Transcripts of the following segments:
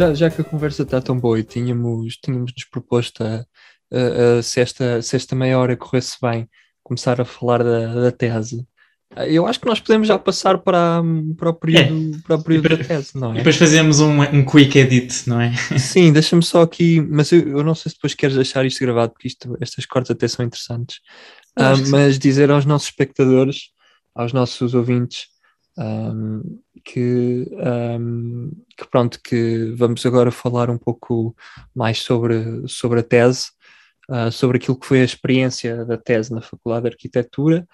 Já, já que a conversa está tão boa e tínhamos, tínhamos nos proposto a, a, a, se, esta, se esta meia hora corresse bem, começar a falar da, da tese. Eu acho que nós podemos já passar para, para o período, é. para o período depois, da tese, não é? E depois fazemos um, um quick edit, não é? Sim, deixa-me só aqui, mas eu, eu, não sei se depois queres deixar isto gravado, porque isto, estas cortes até são interessantes. Uh, mas dizer aos nossos espectadores, aos nossos ouvintes, um, que, um, que, pronto, que vamos agora falar um pouco mais sobre, sobre a tese, uh, sobre aquilo que foi a experiência da tese na Faculdade de Arquitetura.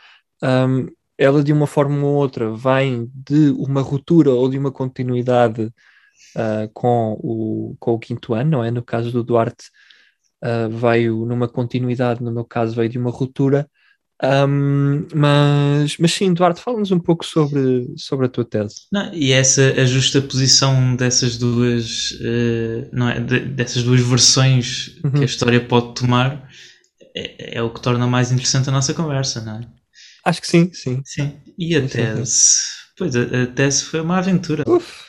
Um, ela, de uma forma ou outra, vem de uma ruptura ou de uma continuidade uh, com, o, com o quinto ano, não é? No caso do Duarte, uh, veio numa continuidade, no meu caso, veio de uma ruptura. Um, mas, mas sim, Eduardo, fala-nos um pouco sobre, sobre a tua tese. Não, e essa a justa posição dessas duas, uh, não é, de, dessas duas versões uhum. que a história pode tomar é, é, o que torna mais interessante a nossa conversa, não é? Acho que sim, sim. Sim. E a sim, tese? Sim. Pois, a, a, tese foi uma aventura. Uf,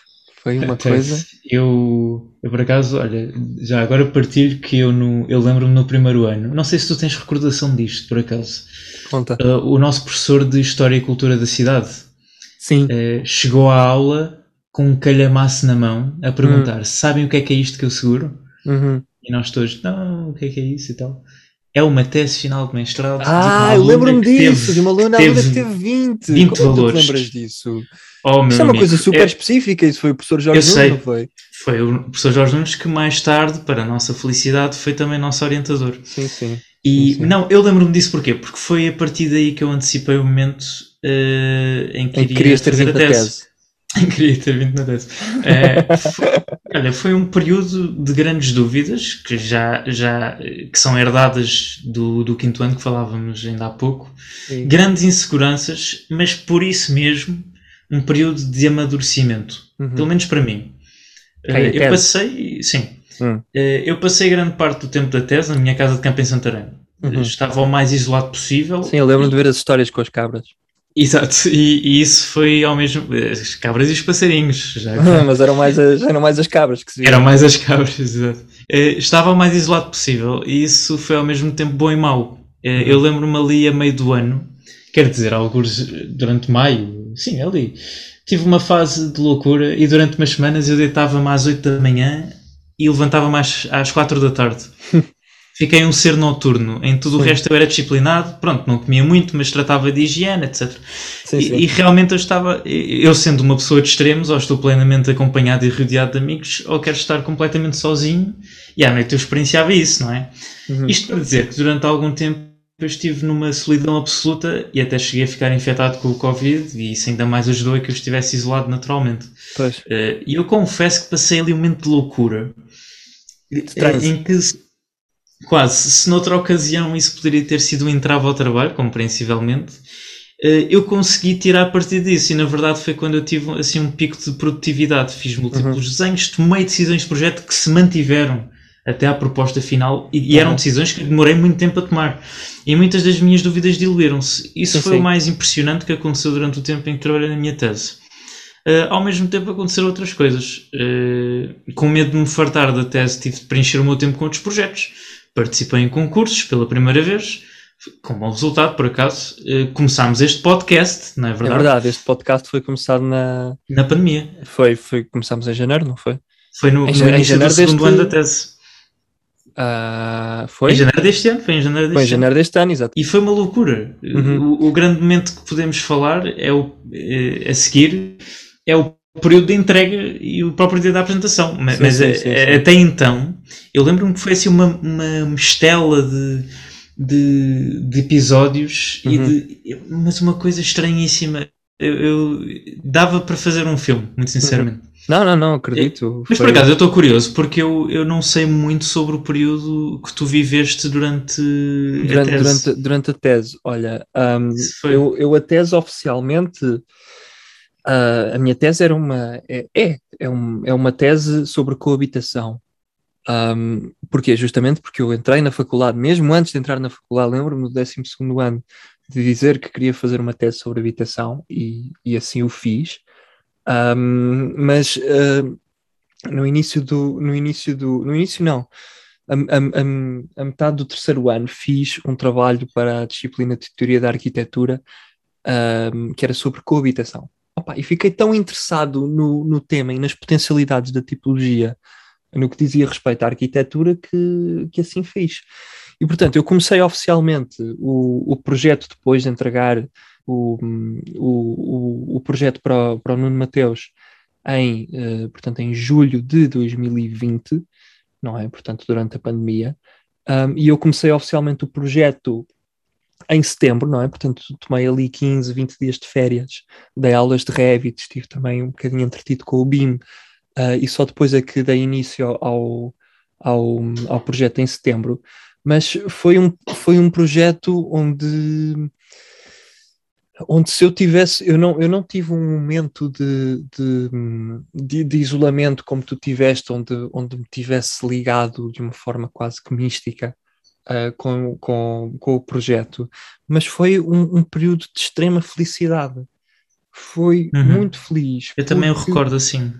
foi uma coisa. Eu, eu, por acaso, olha, já agora partilho que eu, no, eu lembro-me no primeiro ano, não sei se tu tens recordação disto, por acaso Conta. Uh, o nosso professor de História e Cultura da cidade Sim. Uh, chegou à aula com um calhamaço na mão a perguntar: uhum. sabem o que é que é isto que eu seguro? Uhum. E nós todos, não, o que é que é isso e tal. É uma tese final de mestrado. Ah, eu lembro-me disso, teve, de uma aluna que teve 20. 20 Como valores. tu lembras disso? Oh, isso é uma coisa super é, específica, isso foi o professor Jorge Nunes, não foi? Foi o professor Jorge Nunes que mais tarde, para a nossa felicidade, foi também nosso orientador. Sim, sim. E sim, sim. não, eu lembro-me disso porquê? Porque foi a partir daí que eu antecipei o momento uh, em que em iria ter fazer a tese. tese. Queria ter vindo na tese. É, foi, olha, foi um período de grandes dúvidas que já, já que são herdadas do, do quinto ano que falávamos ainda há pouco. Sim. Grandes inseguranças, mas por isso mesmo um período de amadurecimento. Uhum. Pelo menos para mim. Okay, eu passei, sim, Hum. Eh, eu passei grande parte do tempo da tese na minha casa de campo em Santarém. Uhum. Estava o mais isolado possível. Sim, eu lembro e... de ver as histórias com as cabras. Exato, e, e, isso foi ao mesmo. As cabras e os passarinhos. Já Mas eram mais, as, eram mais as cabras que se viam. Eram mais as cabras, exato. Eh, estava o mais isolado possível e isso foi ao mesmo tempo bom e mau. Eh, uhum. Eu lembro-me ali a meio do ano, quer dizer, alguns durante maio, sim, ali. Tive uma fase de loucura e durante umas semanas eu deitava-me às 8 da manhã e levantava mais às 4 da tarde. Fiquei um ser noturno. Em tudo sim. o resto eu era disciplinado. Pronto, não comia muito, mas tratava de higiene, etc. Sim. E, e, realmente eu estava, eu sendo uma pessoa de extremos, ou estou plenamente acompanhado e rodeado de amigos, ou quero estar completamente sozinho. E à noite eu experienciava isso, não é? Uhum. Isto para dizer que durante algum tempo eu estive numa solidão absoluta e até cheguei a ficar infectado com o Covid e isso ainda mais ajudou a que eu estivesse isolado naturalmente. Uh, e eu confesso que passei ali um momento de loucura em que quase, se noutra ocasião isso poderia ter sido um entrave ao trabalho, compreensivelmente, eh, eu consegui tirar partido disso e na verdade foi quando eu tive assim um pico de produtividade, fiz múltiplos uhum. desenhos, tomei decisões de projeto que se mantiveram até à proposta final e, e eram uhum. decisões que demorei muito tempo a tomar e muitas das minhas dúvidas diluíram-se. Isso sim, foi sim. o mais impressionante que aconteceu durante o tempo em que trabalhei na minha tese. Uh, ao mesmo tempo aconteceram outras coisas. Uh, com medo de me fartar da tese, tive de preencher o meu tempo com outros projetos. Participei em concursos pela primeira vez, com bom resultado, por acaso. Uh, começámos este podcast, não é verdade? É verdade, este podcast foi começado na... Na pandemia. Foi, foi começámos em janeiro, não foi? Foi no, em, no em janeiro do segundo deste... ano da tese. Uh, foi? Em janeiro deste ano, foi em janeiro deste, foi em janeiro deste ano, exato. E foi uma loucura. Uhum. O, o, grande momento que podemos falar é o, é, a seguir é o período de entrega e o próprio dia da apresentação. Mas, sim, mas sim, sim, até então, eu lembro-me que foi assim uma, uma mistela de, de, de episódios, uhum. e de, mas uma coisa estranhíssima. Eu, eu, dava para fazer um filme, muito sinceramente. Uhum. Não, não, não, acredito. Mas por acaso eu estou curioso porque eu, eu não sei muito sobre o período que tu viveste durante, durante a tese. Durante, durante a tese, olha, um, eu, eu a tese oficialmente Uh, a minha tese era uma é, é, é, um, é uma tese sobre coabitação. Um, porquê? Justamente porque eu entrei na faculdade, mesmo antes de entrar na faculdade, lembro-me no 12 ano de dizer que queria fazer uma tese sobre habitação e, e assim o fiz. Um, mas uh, no início do, no início do, no início não, a, a, a, metade do terceiro ano fiz um trabalho para a disciplina de teoria da arquitetura um, que era sobre coabitação. E fiquei tão interessado no, no tema e nas potencialidades da tipologia no que dizia respeito à arquitetura que, que assim fiz. E portanto, eu comecei oficialmente o, o projeto depois de entregar o, o, o projeto para, o, para o Nuno Mateus em, uh, portanto, em julho de 2020, não é? Portanto, durante a pandemia. Um, e eu comecei oficialmente o projeto em setembro, não é? Portanto, tomei ali 15, 20 dias de férias, dei aulas de Revit, estive também um bocadinho entretido com o BIM, uh, e só depois é que dei início ao, ao, ao projeto em setembro. Mas foi um, foi um projeto onde onde se eu tivesse, eu não, eu não tive um momento de, de, de, de, isolamento como tu tiveste, onde, onde me tivesse ligado de uma forma quase que mística uh, com, com, com o projeto, mas foi um, um período de extrema felicidade. Foi uhum. muito feliz. Eu também o recordo assim.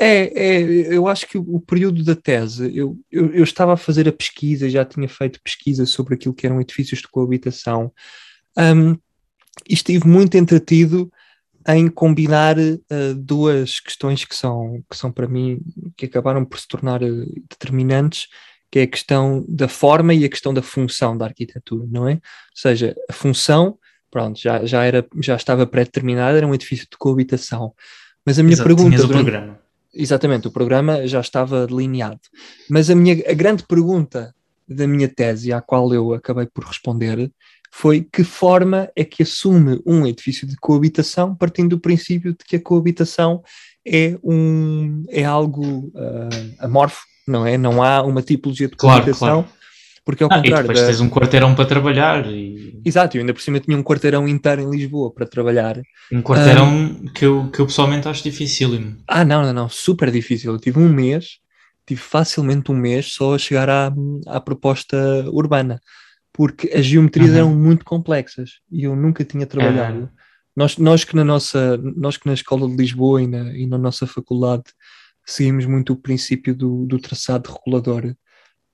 É, é, eu acho que o, período da tese, eu, eu, eu, estava a fazer a pesquisa, já tinha feito pesquisa sobre aquilo que eram edifícios de coabitação. Um, e estive muito entretido em combinar uh, duas questões que são, que são para mim, que acabaram por se tornar uh, determinantes, que é a questão da forma e a questão da função da arquitetura, não é? Ou seja, a função, pronto, já, já, era, já estava pré-determinada, era um edifício de coabitação. Mas a minha Exato, pergunta... Durante, programa. Exatamente, o programa já estava delineado. Mas a, minha, a grande pergunta da minha tese, à qual eu acabei por responder, foi que forma é que assume um edifício de coabitação, partindo do princípio de que a coabitação é, um, é algo uh, amorfo, não é? Não há uma tipologia de coabitação. Claro, Porque ao ah, contrário. E depois da... tens um quarteirão para trabalhar. E... Exato, eu ainda por cima tinha um quarteirão inteiro em Lisboa para trabalhar. Um quarteirão um... que, eu, que eu pessoalmente acho dificílimo. Ah, não, não, não, super difícil. Eu tive um mês, tive facilmente um mês só a chegar à, à proposta urbana porque as geometrias uhum. eram muito complexas e eu nunca tinha trabalhado. Uhum. Nós, nós, que na nossa, nós que na Escola de Lisboa e na, e na nossa faculdade seguimos muito o princípio do, do traçado regulador,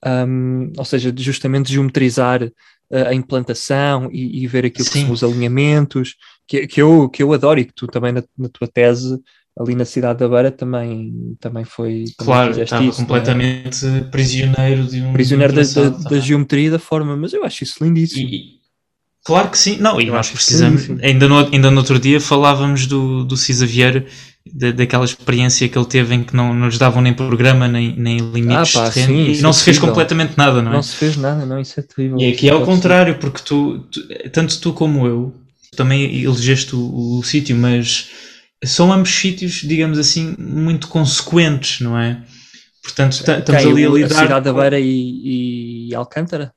um, ou seja, justamente geometrizar a, a implantação e, e, ver aquilo Sim. que são os alinhamentos, que, que, eu, que eu adoro e que tu também na, na tua tese ali na cidade da Beira também, também foi. Também claro, estava isso, é? completamente prisioneiro de um. Prisioneiro da, da, da, geometria da forma, mas eu acho isso lindíssimo. E, claro que sim, não, e eu nós precisamos. Ainda no, ainda no outro dia falávamos do, do Cisa Vieira, da, daquela experiência que ele teve em que não nos davam nem programa, nem, nem limites ah, pá, de terreno, sim, e não é se fez completamente nada, não é? Não se fez nada, não, isso é terrível. E aqui é o contrário, porque tu, tu, tanto tu como eu, também elegeste o, o sítio, mas são ambos sítios, digamos assim, muito consequentes, não é? Portanto, estamos ali a lidar. A cidade da Beira e, e Alcântara?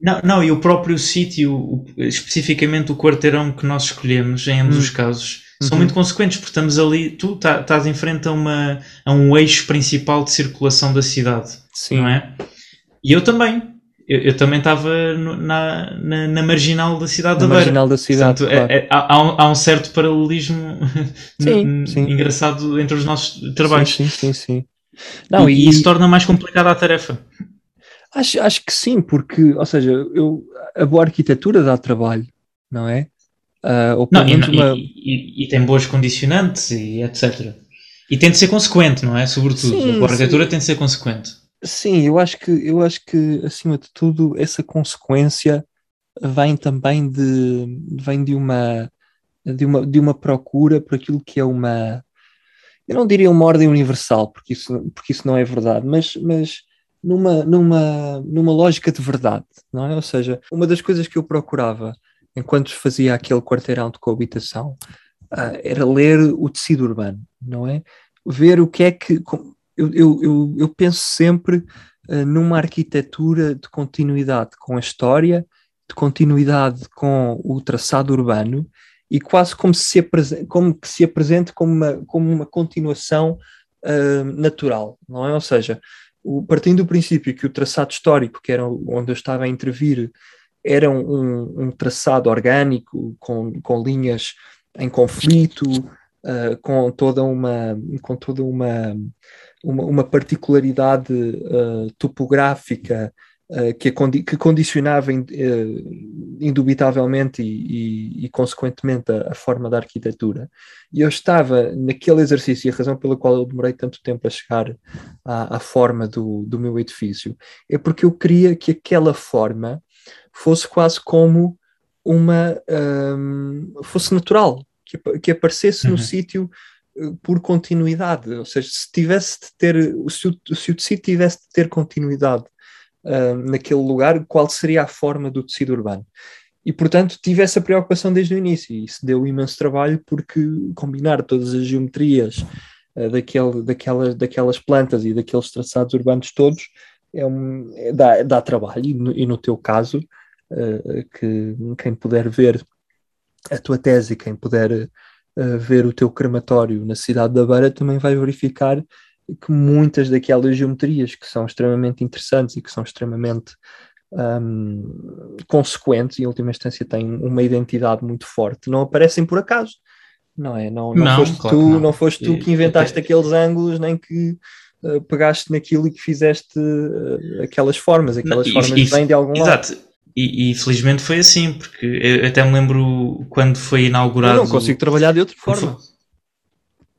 Não, não, e o próprio sítio, especificamente o quarteirão que nós escolhemos, em ambos hum. os casos, são uhum. muito consequentes, porque estamos ali, tu tá, estás em frente a, uma, a um eixo principal de circulação da cidade, Sim. não é? E eu também, eu, eu também estava na, na, na, marginal da cidade na da Beira. marginal da cidade, Portanto, claro. é, é, há, um, há, um, certo paralelismo sim, sim. engraçado entre os nossos trabalhos. Sim, sim, sim. sim. Não, e, e, isso torna mais complicada a tarefa. Acho, acho que sim, porque, ou seja, eu, a boa arquitetura dá trabalho, não é? Uh, ou não, e, uma... e, e, tem boas condicionantes e etc. E tem de ser consequente, não é? Sobretudo. Sim, a arquitetura sim. tem de ser consequente. Sim, eu acho que eu acho que acima de tudo essa consequência vem também de vem de uma de uma de uma procura por aquilo que é uma eu não diria uma ordem universal porque isso porque isso não é verdade, mas mas numa numa numa lógica de verdade, não é? Ou seja, uma das coisas que eu procurava enquanto fazia aquele quarteirão de coabitação uh, era ler o tecido urbano, não é? Ver o que é que eu, eu, eu, eu penso sempre uh, numa arquitetura de continuidade com a história, de continuidade com o traçado urbano e quase como se como que se apresente como uma, como uma continuação uh, natural, não é? Ou seja, o, partindo do princípio que o traçado histórico, que era onde eu estava a intervir, era um, um traçado orgânico, com, com linhas em conflito, uh, com toda uma com toda uma uma, uma particularidade uh, topográfica uh, que, condi que, condicionava in, indubitavelmente e, e, e consequentemente a, a, forma da arquitetura. E eu estava naquele exercício, e a razão pela qual eu demorei tanto tempo a chegar à, à forma do, do meu edifício é porque eu queria que aquela forma fosse quase como uma. Um, fosse natural, que, que aparecesse uhum. no sítio por continuidade, ou seja, se tivesse de ter, se o, se o tecido tivesse de ter continuidade uh, naquele lugar, qual seria a forma do tecido urbano? E, portanto, tive essa preocupação desde o início, e isso deu imenso trabalho, porque combinar todas as geometrias uh, daquele, daquelas, daquelas plantas e daqueles traçados urbanos todos é um, é, dá, dá trabalho, e no, e no teu caso, que quem puder ver a tua tese, quem puder ver o teu crematório na cidade da Beira, também vai verificar que muitas daquelas geometrias que são extremamente interessantes e que são extremamente um, consequentes, e em última instância têm uma identidade muito forte, não aparecem por acaso. Não é? Não, não, não foste claro tu, não. não. foste tu que inventaste aqueles ângulos, nem que uh, pegaste naquilo e que fizeste uh, aquelas formas, aquelas não, formas e, vêm de algum exato. lado. E, e, felizmente foi assim, porque eu até me lembro quando foi inaugurado. Eu não consigo trabalhar de outra forma.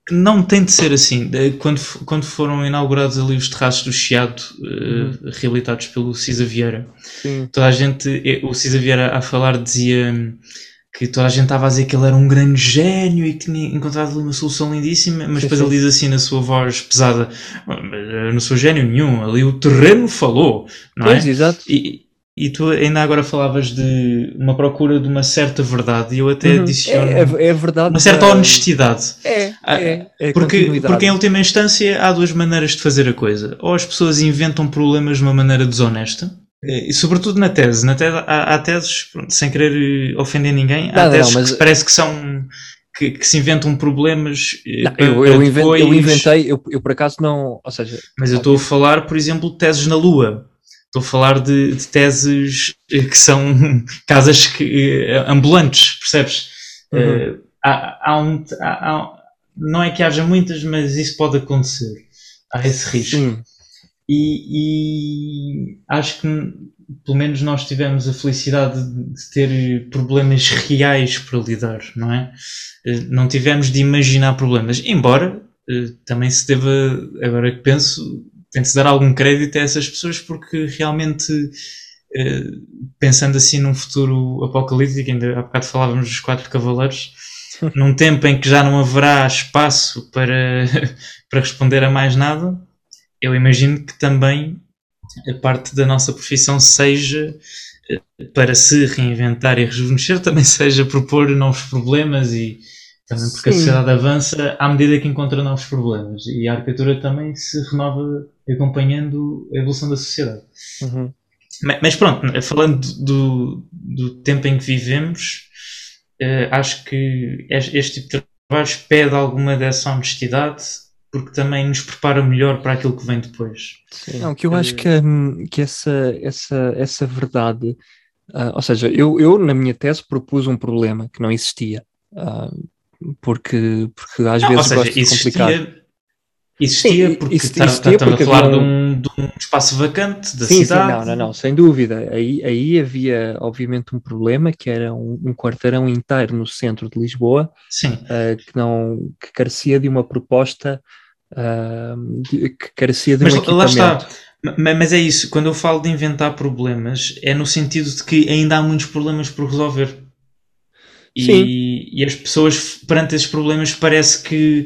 Não tem de ser assim. Quando, quando foram inaugurados ali os terraços do Chiado, uhum. uh, reabilitados pelo Cisa Vieira, Sim. toda a gente, eh, o Cisa Vieira a falar dizia que toda a gente estava a dizer que ele era um grande gênio e que tinha encontrado uma solução lindíssima, mas depois ele diz assim na sua voz pesada: Eu não sou gênio nenhum, ali o terreno falou, não pois, é? Exato. E, e tu ainda agora falavas de uma procura de uma certa verdade, e eu até uhum. adiciono é, é, é verdade, uma certa honestidade. É, ah, é, é porque, porque em última instância há duas maneiras de fazer a coisa. Ou as pessoas inventam problemas de uma maneira desonesta, e sobretudo na tese. Na tese há, há teses, pronto, sem querer ofender ninguém, há não, teses não, mas... que parece que são. Que, que, se inventam problemas. Eh, não, eu, eu, depois... eu, inventei, eu, eu por acaso não. Ou seja, mas eu estou a falar, por exemplo, de teses na Lua Estou a falar de, de, teses eh, que são casas que, eh, ambulantes, percebes? Uhum. Uh, há, há um, há, não é que haja muitas, mas isso pode acontecer. Há esse risco. E, e, acho que pelo menos nós tivemos a felicidade de ter problemas reais para lidar, não é? Não tivemos de imaginar problemas, embora também se deva, agora que penso, tem-se dar algum crédito a essas pessoas porque realmente, eh, pensando assim num futuro apocalíptico, ainda há bocado falávamos dos quatro cavaleiros, num tempo em que já não haverá espaço para, para responder a mais nada, eu imagino que também a parte da nossa profissão seja eh, para se reinventar e rejuvenescer, também seja propor novos problemas e também porque Sim. a sociedade avança à medida que encontra novos problemas e a arquitetura também se renova acompanhando a evolução da sociedade. Uhum. Mas, mas, pronto, falando do, do tempo em que vivemos, uh, acho que este tipo de trabalhos pede alguma dessa honestidade porque também nos prepara melhor para aquilo que vem depois. Sim. Não, que eu acho que, hum, que essa, essa, essa verdade, uh, ou seja, eu, eu na minha tese propus um problema que não existia, uh, porque, porque às não, vezes seja, gosto de complicar. Existia sim, porque estamos a falar um... de, um, de, um, espaço vacante da sim, cidade. Sim, não, não, não, sem dúvida. Aí, aí havia, obviamente, um problema que era um, um quarteirão inteiro no centro de Lisboa uh, que, não, que carecia de uma proposta, uh, de, que carecia de Mas um lá está. Mas é isso, quando eu falo de inventar problemas, é no sentido de que ainda há muitos problemas por resolver. E, e, as pessoas, perante esses problemas, parece que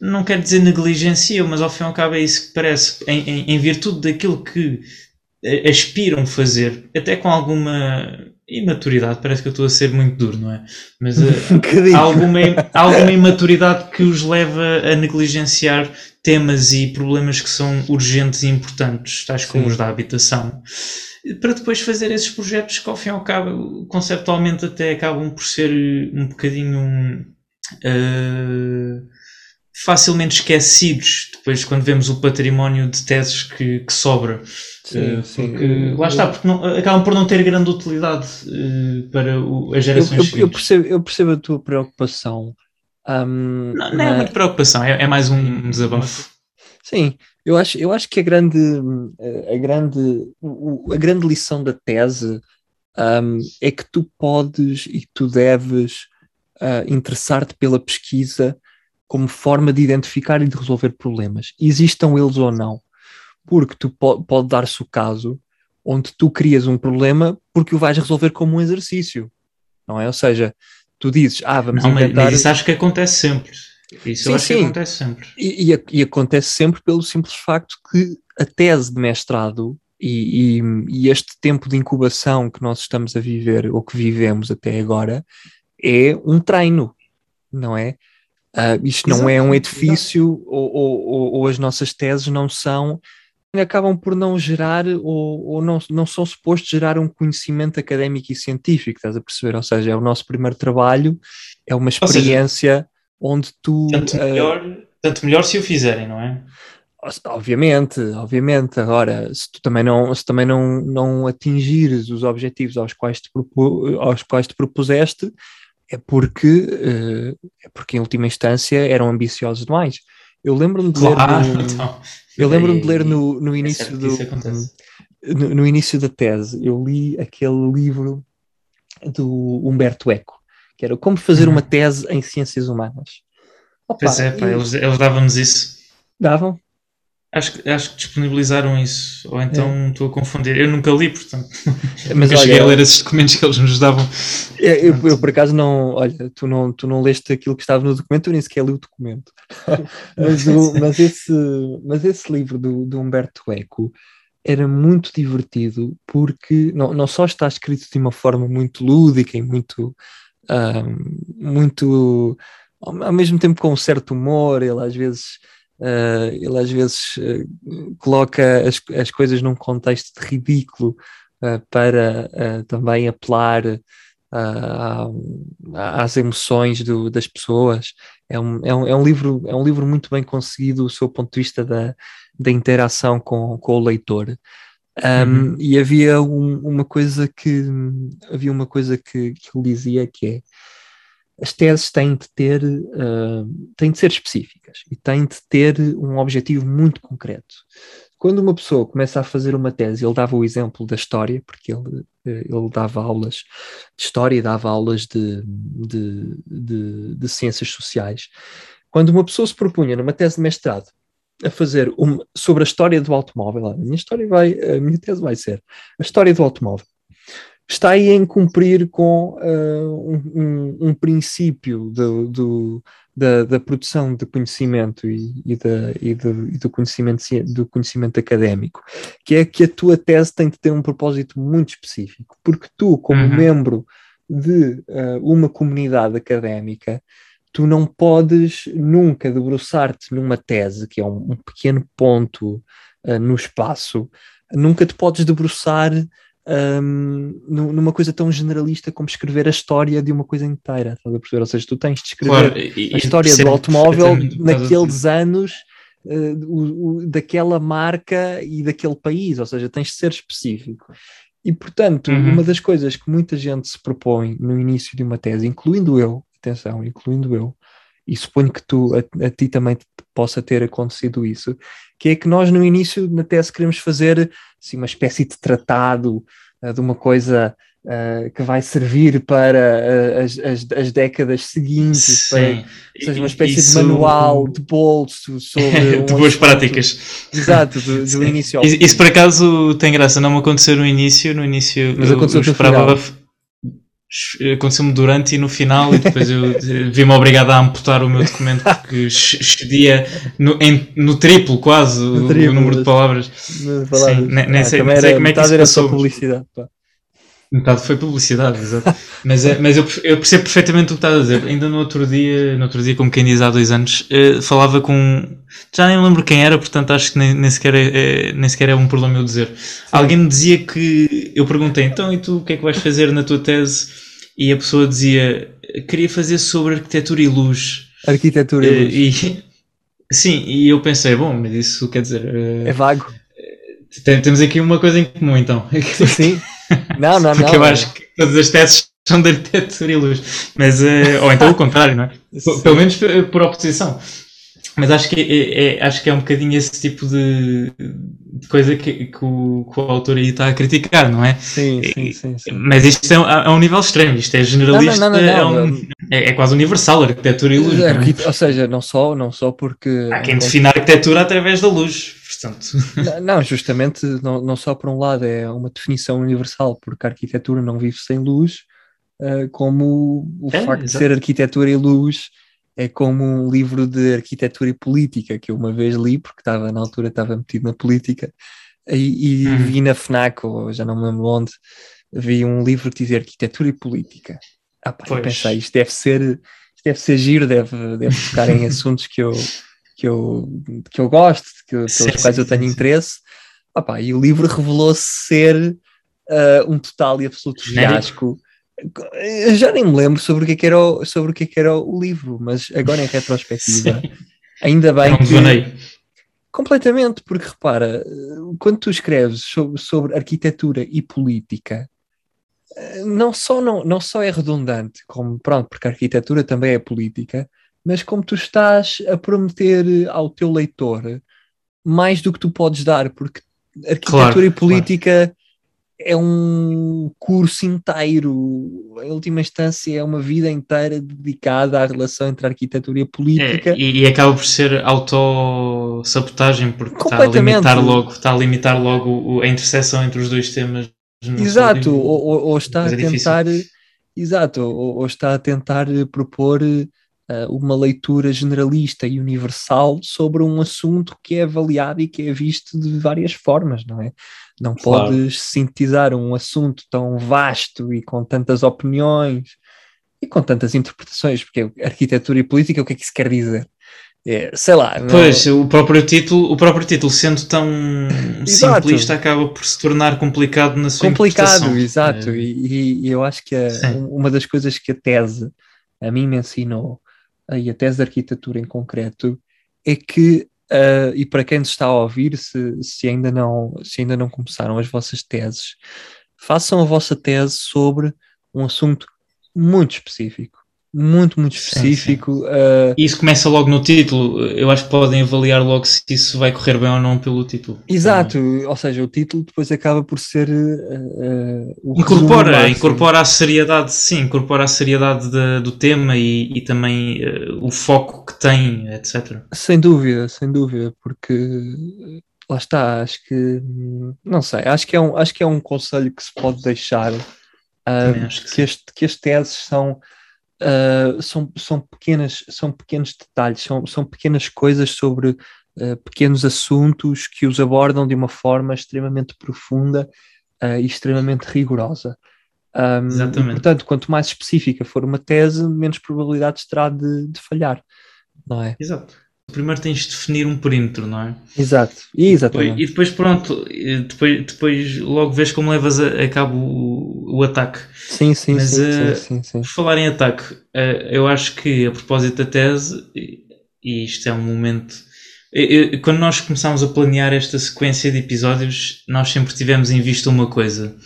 não quero dizer negligenciam, mas ao fim e ao cabo é isso que parece, em, em, em virtude daquilo que eh, aspiram fazer, até com alguma imaturidade, parece que eu estou a ser muito duro, não é? Mas uh, há, alguma, há alguma imaturidade que os leva a negligenciar temas e problemas que são urgentes e importantes, tais como Sim. os da habitação, para depois fazer esses projetos que ao fim e ao cabo, conceptualmente até acabam por ser um bocadinho. Uh, facilmente esquecidos depois quando vemos o património de teses que, que sobra. Sim, uh, sim. Porque, lá está, porque não, acabam por não ter grande utilidade uh, para o, as gerações eu, eu, eu, percebo, eu percebo a tua preocupação. Um, não, não é muito preocupação, é, é mais um desabafo. Sim, Eu acho, eu acho que a grande, a grande, a grande lição da tese um, é que tu podes e tu deves uh, interessar-te pela pesquisa como forma de identificar e de resolver problemas, existam eles ou não. Porque tu po pode dar-se o caso onde tu crias um problema porque o vais resolver como um exercício, não é? Ou seja, tu dizes, ah, vamos não, inventar... Mas isso acho que acontece sempre. Isso sim, eu acho sim. que acontece sempre. E, e, e, acontece sempre pelo simples facto que a tese de mestrado e, e, este tempo de incubação que nós estamos a viver, ou que vivemos até agora, é um treino, não é? Uh, isto não é um edifício ou, ou, ou, as nossas teses não são acabam por não gerar ou, ou, não, não são supostos gerar um conhecimento académico e científico, estás a perceber? Ou seja, é o nosso primeiro trabalho, é uma experiência onde tu. Tanto, uh, melhor, tanto melhor se o fizerem, não é? Obviamente, obviamente. Agora, se tu também não, se também não, não atingires os objetivos aos quais te, propu, aos quais te propuseste, é porque, uh, é porque em última instância eram ambiciosos demais. Eu lembro-me de claro, ler no, então, eu lembro-me de ler no, no é início é do no, no, início da tese, eu li aquele livro do Humberto Eco, que era Como fazer uma uhum. tese em ciências humanas. Opa, pois é, pá, eles, eles davam-nos isso. Davam? Acho, acho que disponibilizaram isso, ou então é. estou a confundir. Eu nunca li, portanto. Mas olha, cheguei a ler esses documentos que eles nos davam. É, eu, eu, por acaso não. Olha, tu não, tu não leste aquilo que estava no documento, eu nem sequer li o documento. mas, o, mas, esse, mas esse livro do, do Humberto Eco era muito divertido porque não, não só está escrito de uma forma muito lúdica e muito. Um, muito ao mesmo tempo com um certo humor, ele às vezes Uh, ele às vezes uh, coloca as, as coisas num contexto de ridículo uh, para também apelar às emoções do, das pessoas. É um, é, um, é, um livro, é um livro muito bem conseguido do seu ponto de vista da, da interação com, com o leitor. Um, uhum. E havia um, uma coisa que havia uma coisa que, que ele dizia que é as teses têm de ter, uh, têm de ser específicas e têm de ter um objetivo muito concreto. Quando uma pessoa começa a fazer uma tese, ele dava o exemplo da história, porque ele, ele dava aulas de história e dava aulas de, de, de, de ciências sociais. Quando uma pessoa se propunha numa tese de mestrado a fazer uma, sobre a história do automóvel, a minha história vai, a minha tese vai ser a história do automóvel está aí em cumprir com uh, um, um, um, princípio do, do, da, da, produção de conhecimento e, e, da, e, do, e, do, conhecimento, do conhecimento académico, que é que a tua tese tem de ter um propósito muito específico, porque tu, como uhum. membro de uh, uma comunidade académica, tu não podes nunca debruçar-te numa tese, que é um, um pequeno ponto uh, no espaço, nunca te podes debruçar um, numa coisa tão generalista como escrever a história de uma coisa inteira, estás a perceber? Ou seja, tu tens de escrever claro, e, a história do automóvel naqueles anos uh, o, o, daquela marca e daquele país, ou seja, tens de ser específico. E portanto, uhum. uma das coisas que muita gente se propõe no início de uma tese, incluindo eu, atenção, incluindo eu, e suponho que tu, a, a, ti também possa ter acontecido isso, que é que nós no início na tese queremos fazer assim, uma espécie de tratado uh, de uma coisa uh, que vai servir para uh, as, as, as, décadas seguintes, para, ou seja, uma espécie isso... de manual de bolso sobre de boas práticas. Exato, do, do início ao Isso, isso por acaso tem graça, não me aconteceu no início, no início Mas aconteceu eu, eu esperava aconteceu-me durante e no final, e depois eu vi-me obrigado a amputar o meu documento porque excedia no, em, no triplo quase no o, triplo, o, número de palavras. De palavras. Sim, nem, nem ah, sei, nem sei como é que isso passou. publicidade, pá. Metade foi publicidade, exato. mas, é, mas eu, eu, percebo perfeitamente o que estás a dizer. Ainda no outro dia, no outro dia, como quem diz há dois anos, eh, falava com. Já nem lembro quem era, portanto acho que nem, nem, sequer, é, é, nem sequer é um problema eu dizer. Sim. Alguém me dizia que. Eu perguntei, então, e tu o que é que vais fazer na tua tese? E a pessoa dizia, queria fazer sobre arquitetura e luz. Arquitetura e luz. E, sim, e eu pensei, bom, mas isso quer dizer. Eh, é vago. Temos aqui uma coisa em comum então. Sim. Não, não, Porque não. eu acho que todas as teses são de arquitetura e luz. Mas, uh, ou então o contrário, não é? Sim. Pelo menos por oposição. Mas acho que é, é, acho que é um bocadinho esse tipo de, de coisa que, que, o, que, o, autor aí está a criticar, não é? Sim, sim, sim. sim. Mas isto é, é, um nível extremo, isto é generalista, não, não, não, é, um, é, é, quase universal, arquitetura e luz. Arquit... Ou seja, não só, não só porque. Há quem define a arquitetura através da luz, portanto. Não, justamente, não, não só por um lado é uma definição universal, porque a arquitetura não vive sem luz, uh, como o é, facto exatamente. de ser arquitetura e luz é como um livro de arquitetura e política que eu uma vez li, porque estava na altura estava metido na política, e, e uhum. vi na FNAC, ou já não me lembro onde, vi um livro que dizia arquitetura e política. Ah, pá, eu pensei, isto deve ser, isto deve ser giro, deve, deve tocar em assuntos que eu, que eu, que eu gosto, que, pelos sim, quais sim, eu tenho sim. interesse. Ah, pá, e o livro revelou-se ser uh, um total e absoluto fiasco. Eu já nem me lembro sobre o que, é que era o, sobre o que, é que era o livro, mas agora em retrospectiva, ainda bem que. Completamente, porque repara, quando tu escreves sobre, sobre arquitetura e política, não só, não, não só é redundante, como pronto, porque a arquitetura também é política, mas como tu estás a prometer ao teu leitor mais do que tu podes dar, porque arquitetura claro, e política claro é um curso inteiro, em última instância, é uma vida inteira dedicada à relação entre a arquitetura e a política. É, e, e, acaba por ser autossabotagem, porque está a limitar logo, está a limitar logo a interseção entre os dois temas. Exato, ou, ou, ou, está a é tentar. Exato, ou, ou, está a tentar propor uh, uma leitura generalista e universal sobre um assunto que é avaliado e que é visto de várias formas, não é? Não claro. podes sintetizar um assunto tão vasto e com tantas opiniões e com tantas interpretações, porque arquitetura e política, o que é que isso quer dizer? É, sei lá. Não... Pois, o próprio título, o próprio título sendo tão simplista acaba por se tornar complicado na sua Complicado, exato. É. E, e, eu acho que a, uma das coisas que a tese a mim me ensinou, e a tese de arquitetura em concreto, é que Uh, e para quem nos está a ouvir, se, se, ainda não, se ainda não começaram as vossas teses, façam a vossa tese sobre um assunto muito específico muito, muito específico. Sim, sim. Uh, isso começa logo no título. Eu acho que podem avaliar logo se isso vai correr bem ou não pelo título. Exato, ou seja, o título depois acaba por ser uh, o incorpora, incorpora a seriedade, sim, incorpora a seriedade de, do tema e, e também uh, o foco que tem, etc. Sem dúvida, sem dúvida, porque lá está, acho que não sei, acho que é um, acho que é um conselho que se pode deixar. que, que, este, que as teses são uh, são, são, pequenas, são pequenos detalhes, são, são pequenas coisas sobre uh, pequenos assuntos que os abordam de uma forma extremamente profunda uh, e extremamente rigorosa. Um, Exatamente. E, portanto, quanto mais específica for uma tese, menos probabilidades terá de, de falhar, não é? Exato primeiro tens de definir um perímetro, não é? Exato, exatamente. E depois, pronto, depois, depois logo vês como levas a, a cabo o, o, ataque. Sim, sim, Mas, sim, uh, sim, sim, sim. Por falar em ataque, uh, eu acho que a propósito da tese, e isto é um momento. Eu, quando nós começámos a planear esta sequência de episódios, nós sempre tivemos em vista uma coisa,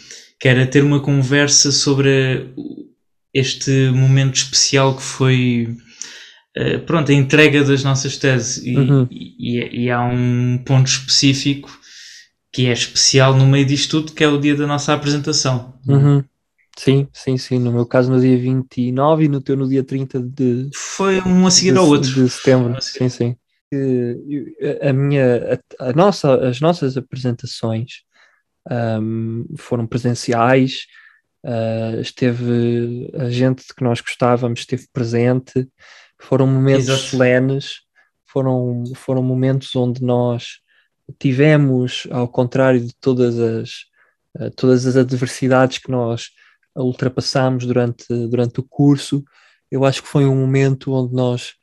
que era ter uma conversa sobre este momento especial que foi eh, pronto, a entrega das nossas teses e, uhum. e, e, há um ponto específico que é especial no meio disto tudo, que é o dia da nossa apresentação. Uhum. Sim, sim, sim. No meu caso no dia 29 e no teu no dia 30 de. Foi um a seguir de, ao outro. De setembro, sim, sim. A minha, a, a nossa, as nossas apresentações um, foram presenciais, uh, esteve a gente que nós gostávamos, esteve presente, foram momentos Exato. solenes, foram, foram momentos onde nós tivemos, ao contrário de todas as, uh, todas as adversidades que nós ultrapassámos durante, durante o curso, eu acho que foi um momento onde nós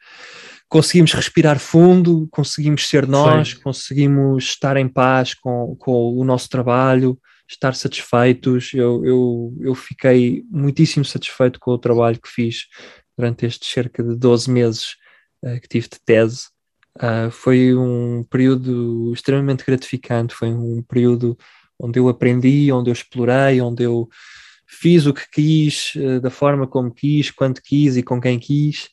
conseguimos respirar fundo, conseguimos ser nós, foi. conseguimos estar em paz com, com o nosso trabalho, estar satisfeitos. Eu, eu, eu fiquei muitíssimo satisfeito com o trabalho que fiz durante estes cerca de 12 meses uh, que tive de tese. Uh, foi um período extremamente gratificante, foi um período onde eu aprendi, onde eu explorei, onde eu fiz o que quis, uh, da forma como quis, quando quis e com quem quis.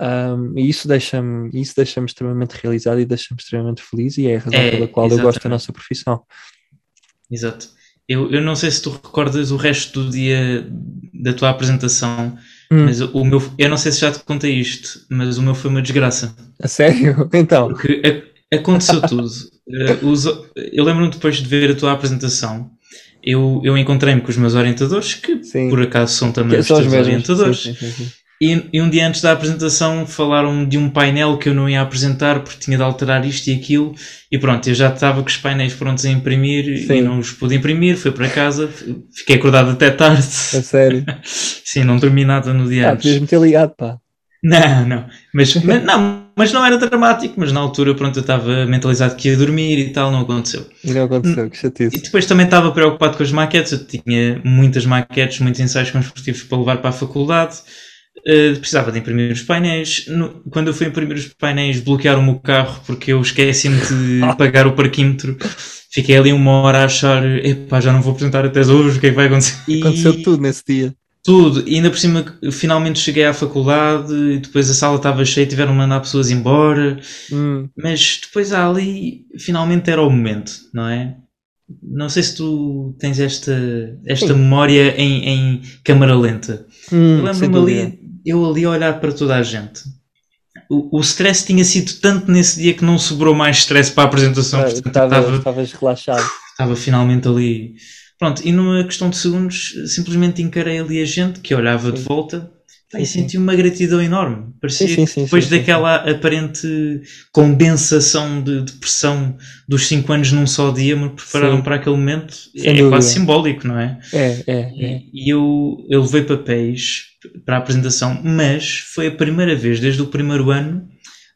Um, e isso deixa-me isso deixa extremamente realizado e deixa-me extremamente feliz e é a razão É, pela qual eu exatamente. gosto da nossa profissão. Exato. Eu, eu não sei se tu recordas o resto do dia da tua apresentação, Hum. mas o meu, eu não sei se já te contei isto, mas o meu foi uma desgraça. A sério? Então, Porque a- aconteceu tudo. Eh, os- eu lembro-me depois de ver a tua apresentação, eu, eu encontrei-me com os meus orientadores, que sim. por acaso são também Que os teus orientadores. Sim, sim. E, e um dia antes da apresentação falaram de um painel que eu não ia apresentar porque tinha de alterar isto e aquilo. E pronto, eu já estava com os painéis prontos a imprimir Sim. e não os pude imprimir. Fui para casa, fiquei acordado até tarde. A sério. Sim, não dormi nada no dia Ah, antes. podias-me ter ligado, pá. Não, não. Mas, mas- não. Mas não era dramático, mas na altura, pronto, eu estava mentalizado que ia dormir e tal, não aconteceu. E não aconteceu, que E chatice. depois também estava preocupado com as maquetes, eu tinha muitas maquetes, muitos ensaios construtivos para levar para a faculdade, Uh, precisava de imprimir os painéis. No- quando eu fui imprimir os painéis, bloquearam-me o carro porque eu esqueci-me de pagar o parquímetro. Fiquei ali uma hora a achar, epá, já não vou apresentar a tese hoje, o que é que vai acontecer? E- Aconteceu tudo nesse dia. tudo, e ainda por cima finalmente cheguei à faculdade e depois a sala estava cheia, tiveram de mandar pessoas embora, Hum, mas depois ali finalmente era o momento, não é? Não sei se tu tens esta, esta Sim. memória em, em câmara lenta. hum, lembro-me ali, eu ali a olhar para toda a gente. O, o stress tinha sido tanto nesse dia que não sobrou mais stress para a apresentação, Ah, portanto estava- estava, Estavas relaxado. estava finalmente ali. Pronto, e numa questão de segundos, simplesmente encarei ali a gente que olhava de Sim. volta e senti uma gratidão enorme. Parecia Sim, sim, que sim, depois daquela aparente condensação de, de pressão dos 5 anos num só dia, me prepararam para aquele momento. Sem é dúvida. quase simbólico, não é? É, é, é. E, eu, eu levei papéis para a apresentação, mas foi a primeira vez desde o primeiro ano,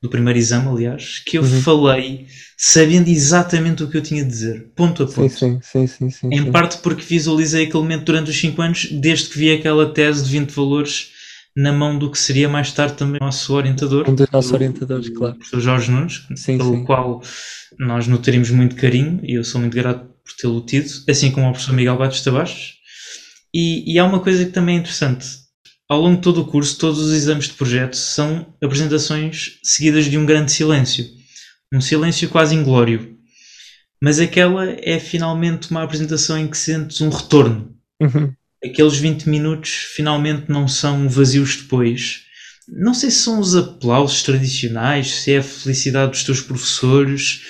do primeiro exame, aliás, que eu Uhum. falei sabendo exatamente o que eu tinha de dizer, ponto a ponto. sim, sim, sim, sim. Em parte porque visualizei aquele momento durante os 5 anos, desde que vi aquela tese de 20 valores na mão do que seria mais tarde também o nosso orientador. Um dos nossos o- orientadores, o claro. professor Jorge Nunes, Sim, pelo sim. qual nós nutrimos muito carinho e eu sou muito grato por tê-lo tido, assim como ao professor Miguel Batista Bastos. E, e há uma coisa que também é interessante. Ao longo de todo o curso, todos os exames de projeto são apresentações seguidas de um grande silêncio. Um silêncio quase inglório. Mas aquela é finalmente uma apresentação em que sentes um retorno Uhum. Aqueles 20 minutos finalmente não são vazios depois. Não sei se são os aplausos tradicionais, se é a felicidade dos teus professores,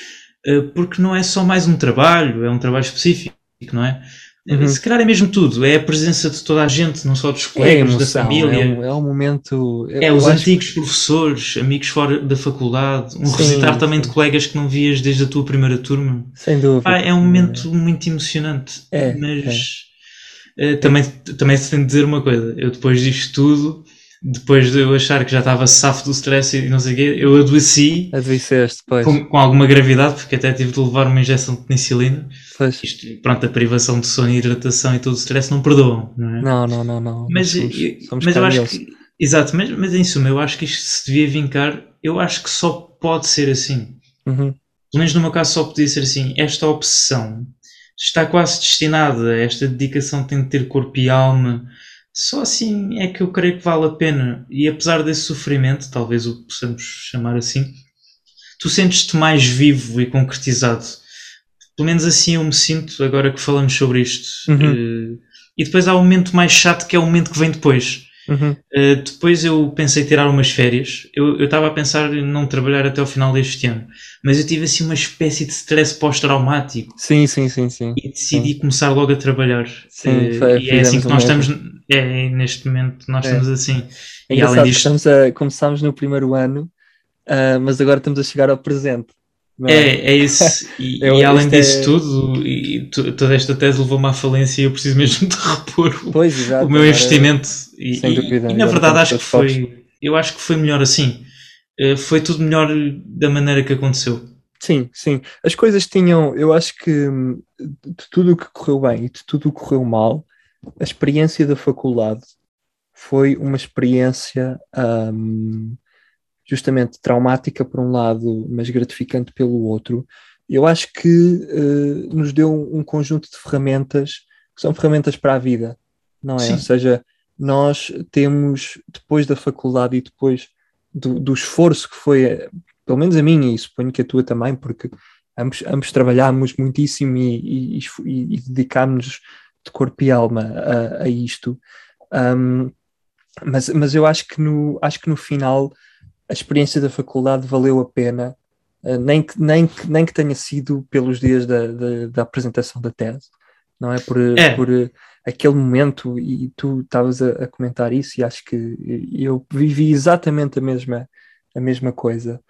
eh, porque não é só mais um trabalho, é um trabalho específico, não é? Uhum. Se calhar é mesmo tudo, é a presença de toda a gente, não só dos É colegas, da emoção, família. é um, é um momento. É, os antigos professores, amigos fora da faculdade, um Sim, revisitar também sim. de colegas que não vias desde a tua primeira turma. Sem dúvida. Pá, é um momento muito emocionante. É, mas eh, também, também se tem de dizer uma coisa. Eu depois disto tudo, depois de eu achar que já estava safo do stress e não sei o quê, eu adoeci Adoeceste, pois. com, com alguma gravidade, porque até tive de levar uma injeção de penicilina. pois. Isto, pronto, a privação de sono e hidratação e todo o stress não perdoam, não é? Não, não, não, não. mas somos, eu, somos mas eu acho que. Exato, mas, mas em suma, eu acho que isto se devia vincar. Eu acho que só pode ser assim. Uhum. pelo menos no meu caso só podia ser assim, esta obsessão está quase destinada, esta dedicação tem de ter corpo e alma, só assim é que eu creio que vale a pena. E apesar desse sofrimento, talvez o possamos chamar assim, tu sentes-te mais vivo e concretizado. Pelo menos assim eu me sinto agora que falamos sobre isto. Uhum. Eh, E depois há o momento mais chato que é o momento que vem depois. Uhum. Uh, depois eu pensei em tirar umas férias. Eu estava a pensar em não trabalhar até o final deste ano. Mas eu tive assim uma espécie de stress pós-traumático Sim, sim, sim, sim. e decidi começar logo a trabalhar. Sim, Uh, e é assim que nós mesmo. estamos. É, neste momento nós É. estamos assim. É E além disto, estamos a, começámos no primeiro ano, ah, mas agora estamos a chegar ao presente. Não é, é isso. E, Eu- e além isto é- disso tudo, e tu- toda esta tese levou-me à falência e eu preciso mesmo de repor o, Pois, exato. o meu investimento. E, sem dúvida, e na verdade acho que foi. Eu acho que foi melhor assim. Uh, foi tudo melhor da maneira que aconteceu. Sim, sim. As coisas tinham, eu acho que hum, de tudo o que correu bem e de tudo o que correu mal, a experiência da faculdade foi uma experiência hum, justamente traumática por um lado, mas gratificante pelo outro. Eu acho que eh, nos deu um conjunto de ferramentas que são ferramentas para a vida, não é? Sim. Ou seja, nós temos, depois da faculdade e depois do, do, esforço que foi, pelo menos a minha, e suponho que a tua também, porque ambos, ambos trabalhámos muitíssimo e, e, e, e dedicámos-nos de corpo e alma a, a isto. Um, mas, mas eu acho que, no, acho que no final a experiência da faculdade valeu a pena, uh, nem, que, nem, que, nem que tenha sido pelos dias da, da, da apresentação da tese, não é? Por, é. por uh, aquele momento, e tu estavas a, a, comentar isso, e acho que eu vivi exatamente a mesma, a mesma coisa.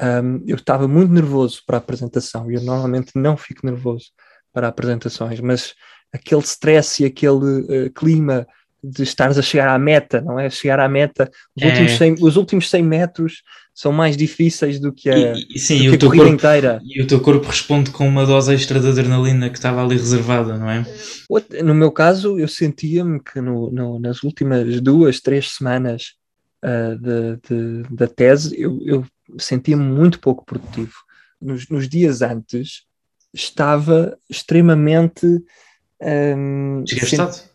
Um, eu estava muito nervoso para a apresentação, e eu normalmente não fico nervoso para apresentações, mas aquele stress e aquele uh, clima de estares a chegar à meta, não é? Chegar à meta, os, é. últimos, 100, os últimos 100 metros são mais difíceis do que a, e, sim, que a corrida corpo, inteira. E o teu corpo responde com uma dose extra de adrenalina que estava ali reservada, não é? No meu caso, eu sentia-me que no, no, nas últimas duas, três semanas uh, de, de, da tese, eu, eu sentia-me muito pouco produtivo. Nos, nos dias antes, estava extremamente um, desgastado.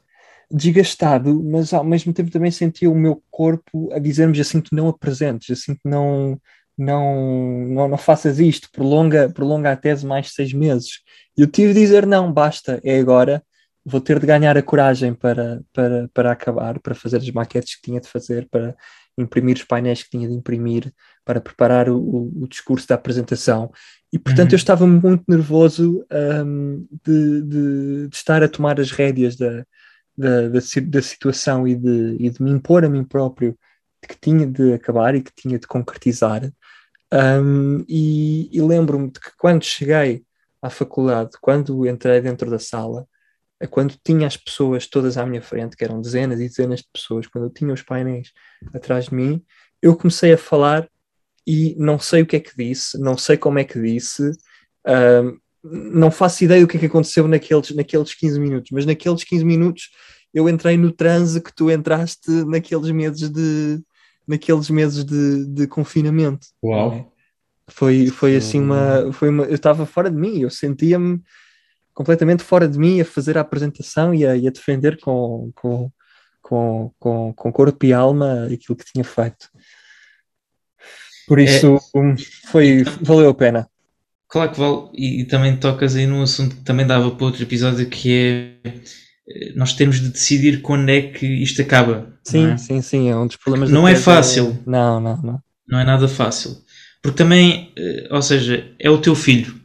Desgastado, mas ao mesmo tempo também sentia o meu corpo a dizer-me assim que não apresentes, assim que não, não, não, não faças isto, prolonga, prolonga a tese mais seis meses. E eu tive de dizer não, basta, é agora, vou ter de ganhar a coragem para, para, para acabar, para fazer as maquetes que tinha de fazer, para imprimir os painéis que tinha de imprimir, para preparar o, o discurso da apresentação. E portanto uhum. eu estava muito nervoso um, de, de, de, estar a tomar as rédeas da, da, da, da situação e de, e de, me impor a mim próprio de que tinha de acabar e que tinha de concretizar. Um, e, e lembro-me de que quando cheguei à faculdade, quando entrei dentro da sala, é quando tinha as pessoas todas à minha frente, que eram dezenas e dezenas de pessoas, quando eu tinha os painéis atrás de mim, eu comecei a falar e não sei o que é que disse, não sei como é que disse, uh, não faço ideia do que é que aconteceu naqueles, naqueles 15 minutos, mas naqueles 15 minutos eu entrei no transe que tu entraste naqueles meses de naqueles meses de, de confinamento. Uau! Foi, foi assim uma, foi uma. Eu estava fora de mim, eu sentia-me completamente fora de mim a fazer a apresentação e a, e a defender com, com, com, com, com corpo e alma aquilo que tinha feito. Por isso é, foi, valeu a pena. Claro que vale, e, e, também tocas aí num assunto que também dava para outro episódio que é eh, nós temos de decidir quando é que isto acaba. Sim, é? sim, sim, é um dos problemas. Não é fácil. É... Não, não, não. Não é nada fácil. Porque também, eh, ou seja, é o teu filho.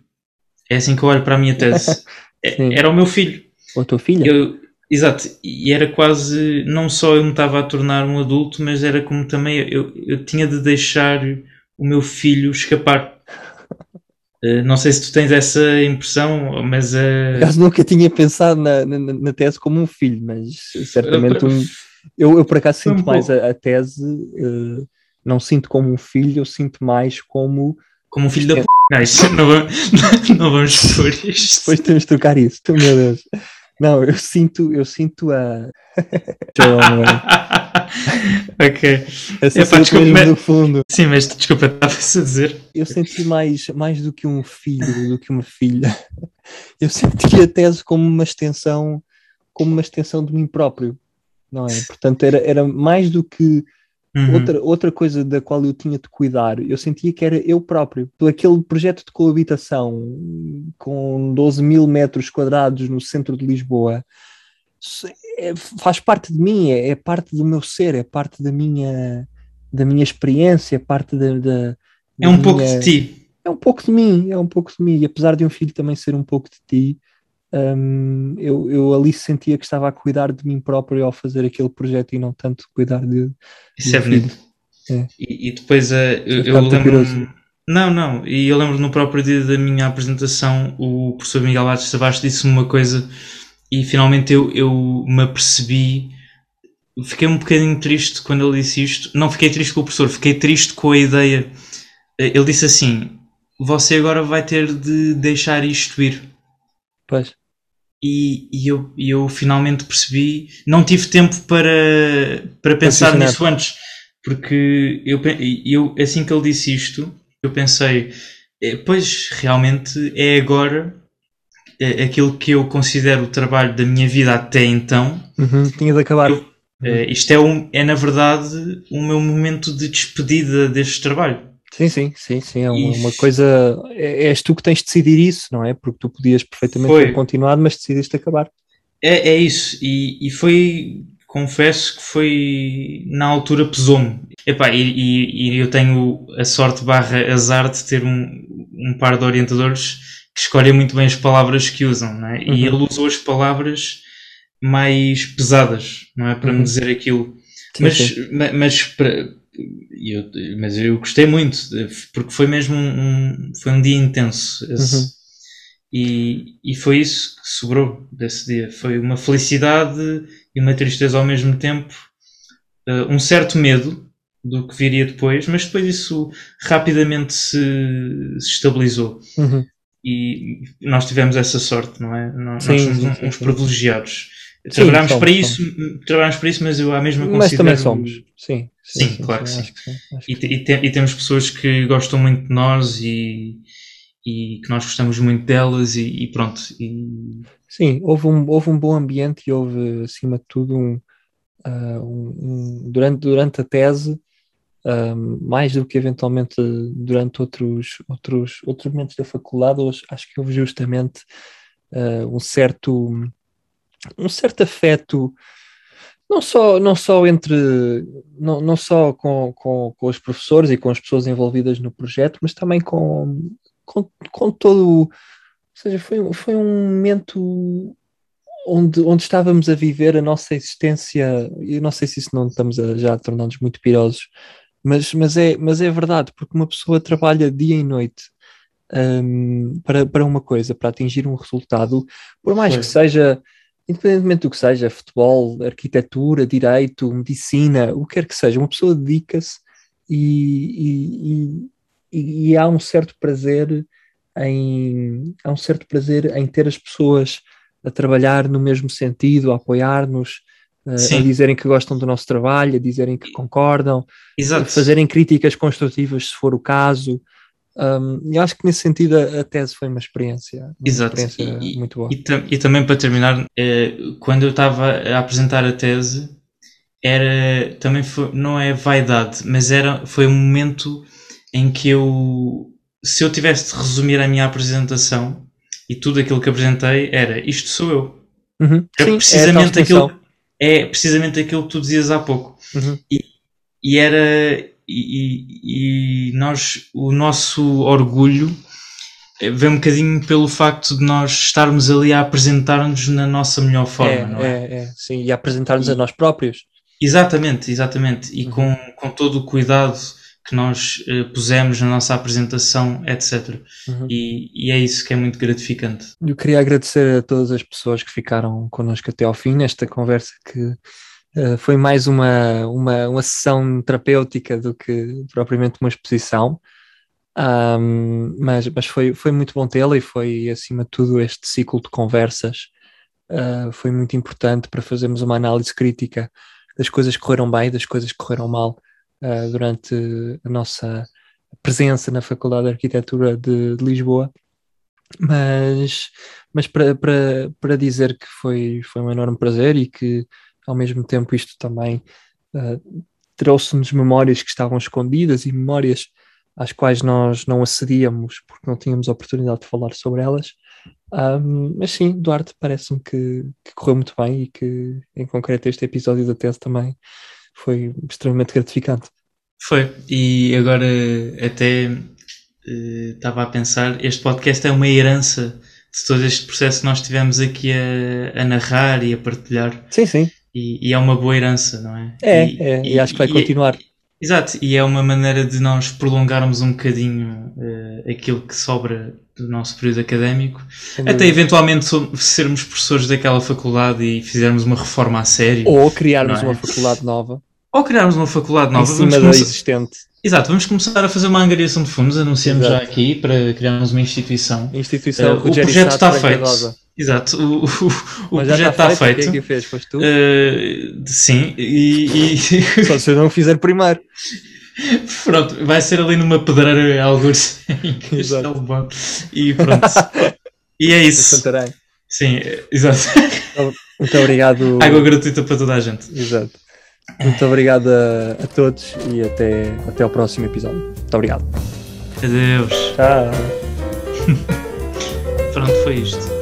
É assim que eu olho para a minha tese. É, era o meu filho. O teu filho? Eu, Exato, e era quase, não só eu me estava a tornar um adulto, mas era como também eu, eu tinha de deixar o meu filho escapar. Uh, não sei se tu tens essa impressão, mas. Uh... Caso nunca tinha pensado na, na, na, tese como um filho, mas certamente um. Eu, eu por acaso sinto um mais a, a, tese, uh, não sinto como um filho, eu sinto mais como. Como um filho da p. Não, não, não vamos por isto. Depois temos de tocar isso, meu Deus. Não, eu sinto, eu sinto a. ok. Essa Epá, desculpa, mas... do fundo. Sim, mas desculpa, estava-se a dizer. Eu senti mais, mais do que um filho, do que uma filha. Eu senti a tese como uma extensão, como uma extensão de mim próprio, não é? Portanto, era, era mais do que Uhum. Outra, outra coisa da qual eu tinha de cuidar, eu sentia que era eu próprio. Aquele projeto de coabitação com 12 mil metros quadrados no centro de Lisboa é, faz parte de mim, é, é, parte do meu ser, é parte da minha, da minha experiência, é parte da. da, da é um minha... pouco de ti. É um pouco de mim, é um pouco de mim. E apesar de um filho também ser um pouco de ti, um, eu, eu ali sentia que estava a cuidar de mim próprio ao fazer aquele projeto e não tanto cuidar de. Isso é bonito. É. E, e, depois uh, eu, eu lembro. Não, não, e eu lembro no próprio dia da minha apresentação, o professor Miguel Atos Tavares disse-me uma coisa e finalmente eu, eu me apercebi. Fiquei um bocadinho triste quando ele disse isto. Não fiquei triste com o professor, fiquei triste com a ideia. Eh, ele disse assim: Você agora vai ter de deixar isto ir. Pois e, e eu, eu finalmente percebi. Não tive tempo para, para pensar nisso antes, porque eu, eu, assim que ele disse isto, eu pensei, é, pois realmente é agora é aquilo que eu considero o trabalho da minha vida até então. Uhum, tinha de acabar. Eu, Uh, isto é, um, é, na verdade, o meu momento de despedida deste trabalho. Sim, sim, sim, sim. É uma, uma coisa. É, és tu que tens de decidir isso, não é? Porque tu podias perfeitamente foi. ter continuado, mas decidiste acabar. É, é isso. E, e foi. Confesso que foi. Na altura pesou-me. Epá, e, e, e, eu tenho a sorte barra azar de ter um, um par de orientadores escolhem muito bem as palavras que usam, não é? Uhum. E ele usou as palavras mais pesadas, não é? Para uhum. me dizer aquilo. Sim, mas, sim. mas, para, eu, mas eu gostei muito, porque foi mesmo um, foi um dia intenso. Esse, uhum. e, e foi isso que sobrou desse dia. Foi uma felicidade e uma tristeza ao mesmo tempo. Uh, um certo medo do que viria depois, mas depois isso rapidamente se, se estabilizou. Uhum. E nós tivemos essa sorte, não é? Nós, sim, nós somos sim, uns sim. privilegiados. Trabalhámos para isso, trabalhámos para isso, mas eu à mesma Mas também somos, sim. Sim, claro sim, que sim. Que. E, e, te, e, temos pessoas que gostam muito de nós e, e que nós gostamos muito delas e, e pronto. Sim, houve um, houve um bom ambiente e houve, acima de tudo, um, uh, um, durante, durante a tese, mais do que eventualmente durante outros, outros, outros momentos da faculdade, acho que houve justamente uh, um certo um certo afeto não só, não só entre não, não só com, com, com os professores e com as pessoas envolvidas no projeto, mas também com, com, com todo ou seja, foi, foi um momento onde, onde estávamos a viver a nossa existência, e não sei se isso não estamos a, já a tornar-nos muito pirosos, mas, mas, é, mas é verdade, porque uma pessoa trabalha dia e noite um, para, para uma coisa, para atingir um resultado, por mais que seja independentemente do que seja, futebol, arquitetura, direito, medicina, o que quer que seja, uma pessoa dedica-se e, e, e, e, há um certo prazer em há um certo prazer em ter as pessoas a trabalhar no mesmo sentido, a apoiar-nos, a dizerem que gostam do nosso trabalho, a dizerem que concordam, Exato. a fazerem críticas construtivas se for o caso. Um, eu acho que nesse sentido a, tese foi uma experiência, uma Exato. experiência e, muito boa. E, e, também para terminar, eh, quando eu estava a apresentar a tese, era também foi, não é vaidade, mas era foi um momento em que eu, se eu tivesse de resumir a minha apresentação e tudo aquilo que apresentei, era isto sou eu. Uhum. É Sim, precisamente é aquilo é precisamente aquilo que tu dizias há pouco. Uhum. E, e era e, e, nós, o nosso orgulho vem um bocadinho pelo facto de nós estarmos ali a apresentar-nos na nossa melhor forma, é, não é? é, é sim, e a apresentar-nos a nós próprios. Exatamente, exatamente, e uhum. com, com todo o cuidado que nós uh, pusemos na nossa apresentação, etc. Uhum. E, e, é isso que é muito gratificante. Eu queria agradecer a todas as pessoas que ficaram connosco até ao fim nesta conversa que Uh, foi mais uma, uma, uma sessão terapêutica do que propriamente uma exposição, um, mas, mas foi, foi muito bom tê-la e foi, acima de tudo, este ciclo de conversas uh, foi muito importante para fazermos uma análise crítica das coisas que correram bem, das coisas que correram mal uh, durante a nossa presença na Faculdade de Arquitetura de, de Lisboa. Mas, mas para, para, para dizer que foi, foi um enorme prazer e que ao mesmo tempo isto também uh, trouxe-nos memórias que estavam escondidas e memórias às quais nós não acedíamos porque não tínhamos oportunidade de falar sobre elas. Um, mas sim, Duarte, parece-me que, que, correu muito bem e que, em concreto, este episódio da tese também foi extremamente gratificante. Foi, e agora até uh, estava a pensar, este podcast é uma herança de todo este processo que nós tivemos aqui a, a narrar e a partilhar. Sim, sim. E, e, é uma boa herança, não é? É, e, é, e acho que vai continuar. Exato, e é uma maneira de nós prolongarmos um bocadinho uh, aquilo que sobra do nosso período académico, até eventualmente sermos professores daquela faculdade e fizermos uma reforma a sério. Ou criarmos é? uma faculdade nova. Ou criarmos uma faculdade nova. Em cima da existente. Exato, vamos começar a fazer uma angariação de fundos, anunciamos Exato. já aqui para criarmos uma instituição. Instituição, uh, o projeto está feito. Exato, o, o, o projeto está, está feito. Quem é que fez? Foste tu? Uh, sim, e, e... Só se eu não fizer primeiro. Pronto, vai ser ali numa pedreira alguns em Castelo Bom. E pronto. e é isso. Santarém. Sim, exato. Muito obrigado. Água gratuita para toda a gente. Exato. Muito obrigado a, a, todos e até, até ao próximo episódio. Muito obrigado. Adeus. Tchau. Pronto, foi isto.